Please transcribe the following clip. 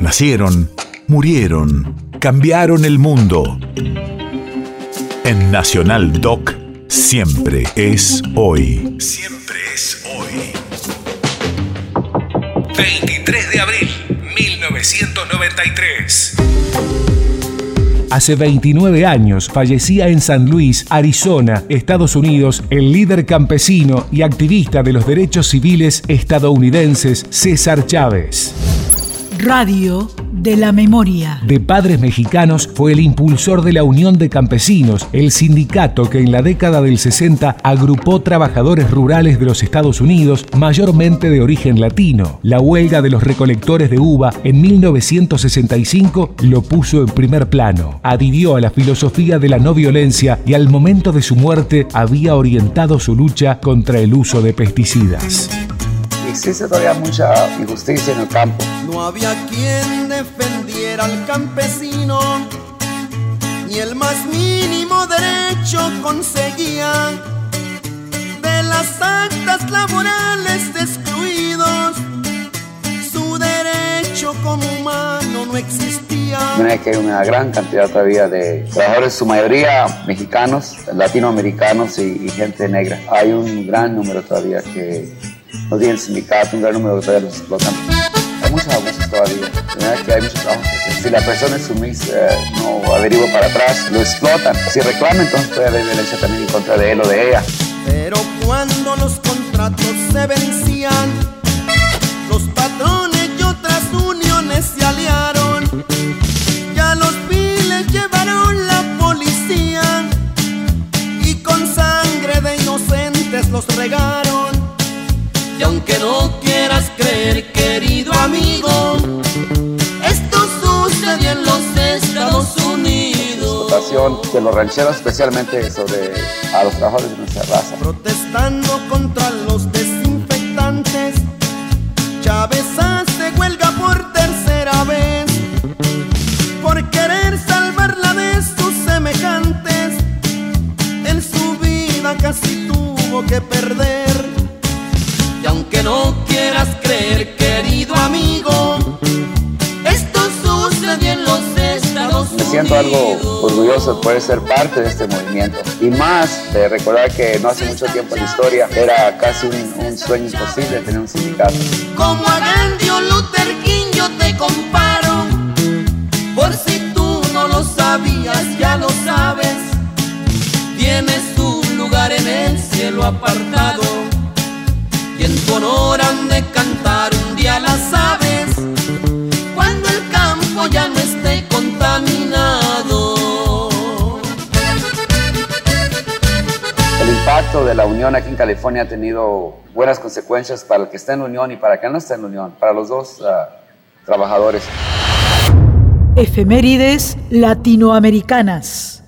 Nacieron, murieron, cambiaron el mundo. En Nacional Doc, siempre es hoy. Siempre es hoy. 23 de abril, 1993. Hace 29 años fallecía en San Luis, Arizona, Estados Unidos, el líder campesino y activista de los derechos civiles estadounidenses César Chávez. Radio de la Memoria. De padres mexicanos fue el impulsor de la Unión de Campesinos, el sindicato que en la década del 60 agrupó trabajadores rurales de los Estados Unidos, mayormente de origen latino. La huelga de los recolectores de uva en 1965 lo puso en primer plano. Adhirió a la filosofía de la no violencia y al momento de su muerte había orientado su lucha contra el uso de pesticidas existe todavía mucha injusticia en el campo. No había quien defendiera al campesino, ni el más mínimo derecho conseguía de las actas laborales excluidos. Su derecho como humano no existía. que hay una gran cantidad todavía de trabajadores, su mayoría mexicanos, latinoamericanos y, y gente negra. Hay un gran número todavía que no tienen sindicato, un gran número de todavía los explotan. Hay muchos abusos todavía, que hay mucho trabajo. Si la persona es sumisa, no averigua para atrás, lo explotan. Si reclama, entonces puede haber violencia también en contra de él o de ella. Pero cuando los contratos se vencían, los patrones y otras uniones se aliaron. Ya los viles llevaron la policía y con sangre de inocentes los regaron. Aunque no quieras creer, querido amigo, esto sucedió en los Estados Unidos. Explotación de los rancheros, especialmente sobre a los trabajadores de nuestra raza. Protestando contra los desinfectantes, Chávez hace huelga por tercera vez. Por querer salvarla de sus semejantes, en su vida casi tuvo que perder siento algo orgulloso de poder ser parte de este movimiento. Y más de recordar que no hace mucho tiempo en la historia era casi un, sueño imposible tener un sindicato. Como a Gandhi o Luther King yo te comparo. Por si tú no lo sabías, ya lo sabes. Tienes un lugar en el cielo apartado impacto de la unión aquí en California ha tenido buenas consecuencias para el que está en unión y para el que no está en unión, para los dos uh, trabajadores. Efemérides latinoamericanas.